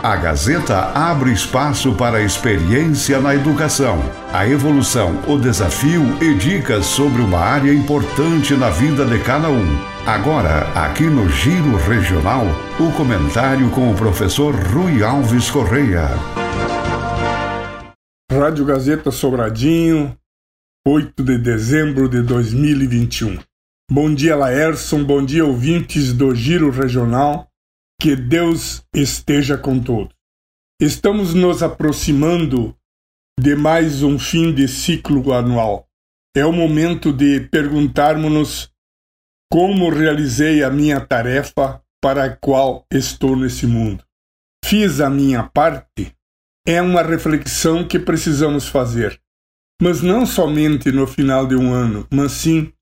A Gazeta abre espaço para a experiência na educação, a evolução, o desafio e dicas sobre uma área importante na vida de cada um. Agora, aqui no Giro Regional, o comentário com o professor Rui Alves Correia. Rádio Gazeta Sobradinho, 8 de dezembro de 2021. Bom dia, Laerson. Bom dia, ouvintes do Giro Regional. Que Deus esteja com todos. Estamos nos aproximando de mais um fim de ciclo anual. É o momento de perguntarmos-nos como realizei a minha tarefa para a qual estou nesse mundo. Fiz a minha parte? É uma reflexão que precisamos fazer, mas não somente no final de um ano, mas sim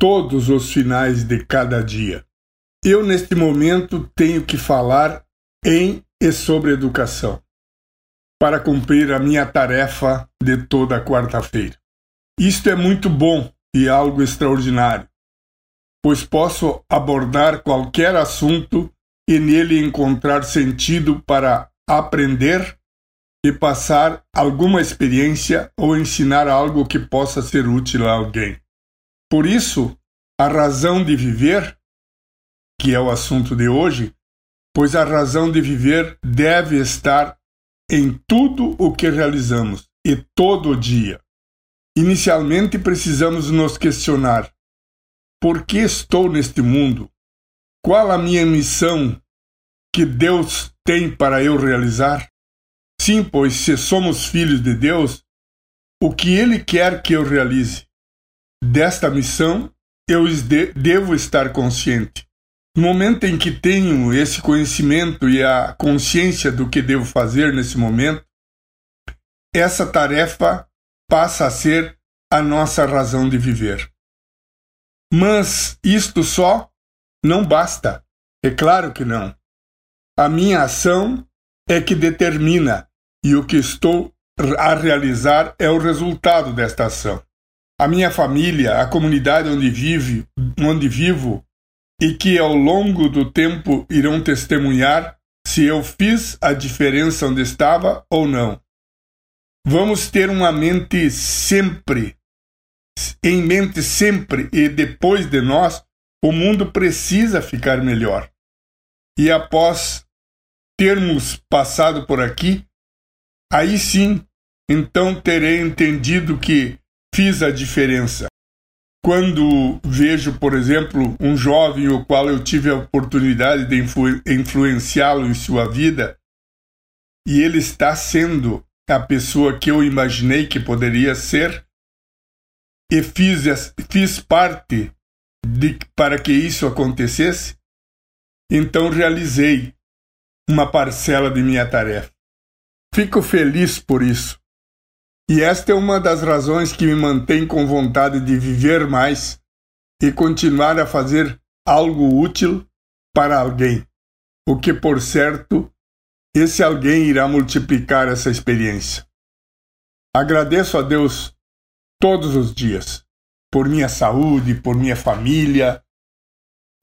todos os finais de cada dia. Eu, neste momento, tenho que falar em e sobre educação, para cumprir a minha tarefa de toda quarta-feira. Isto é muito bom e algo extraordinário, pois posso abordar qualquer assunto e nele encontrar sentido para aprender e passar alguma experiência ou ensinar algo que possa ser útil a alguém. Por isso, a razão de viver que é o assunto de hoje, pois a razão de viver deve estar em tudo o que realizamos e todo o dia. Inicialmente precisamos nos questionar: por que estou neste mundo? Qual a minha missão que Deus tem para eu realizar? Sim, pois se somos filhos de Deus, o que Ele quer que eu realize? Desta missão eu devo estar consciente. No momento em que tenho esse conhecimento e a consciência do que devo fazer nesse momento, essa tarefa passa a ser a nossa razão de viver. Mas isto só não basta. É claro que não. A minha ação é que determina e o que estou a realizar é o resultado desta ação. A minha família, a comunidade onde, vive, onde vivo, e que ao longo do tempo irão testemunhar se eu fiz a diferença onde estava ou não. Vamos ter uma mente sempre, em mente sempre e depois de nós, o mundo precisa ficar melhor. E após termos passado por aqui, aí sim, então terei entendido que fiz a diferença. Quando vejo, por exemplo, um jovem o qual eu tive a oportunidade de influ influenciá-lo em sua vida, e ele está sendo a pessoa que eu imaginei que poderia ser, e fiz, fiz parte de, para que isso acontecesse, então realizei uma parcela de minha tarefa. Fico feliz por isso. E esta é uma das razões que me mantém com vontade de viver mais e continuar a fazer algo útil para alguém, o que, por certo, esse alguém irá multiplicar essa experiência. Agradeço a Deus todos os dias por minha saúde, por minha família,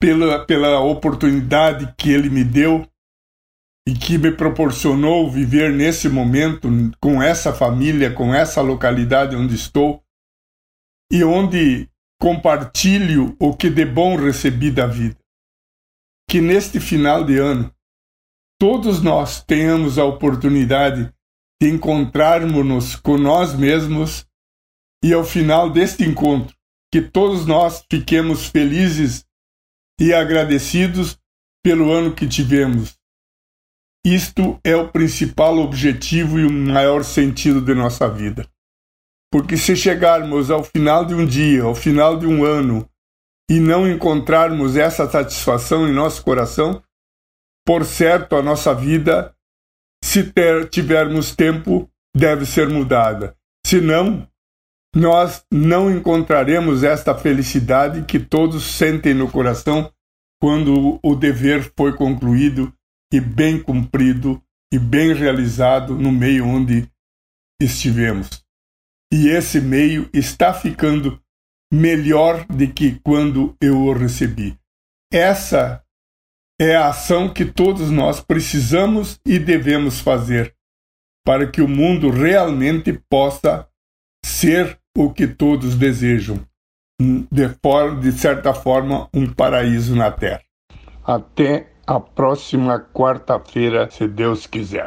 pela, pela oportunidade que Ele me deu e que me proporcionou viver nesse momento com essa família, com essa localidade onde estou e onde compartilho o que de bom recebi da vida. Que neste final de ano todos nós tenhamos a oportunidade de encontrarmos-nos com nós mesmos e ao final deste encontro que todos nós fiquemos felizes e agradecidos pelo ano que tivemos isto é o principal objetivo e o maior sentido de nossa vida. Porque se chegarmos ao final de um dia, ao final de um ano, e não encontrarmos essa satisfação em nosso coração, por certo a nossa vida, se ter, tivermos tempo, deve ser mudada. Se não, nós não encontraremos esta felicidade que todos sentem no coração quando o dever foi concluído e bem cumprido e bem realizado no meio onde estivemos. E esse meio está ficando melhor do que quando eu o recebi. Essa é a ação que todos nós precisamos e devemos fazer para que o mundo realmente possa ser o que todos desejam, de, forma, de certa forma, um paraíso na Terra. Até a próxima quarta-feira, se Deus quiser.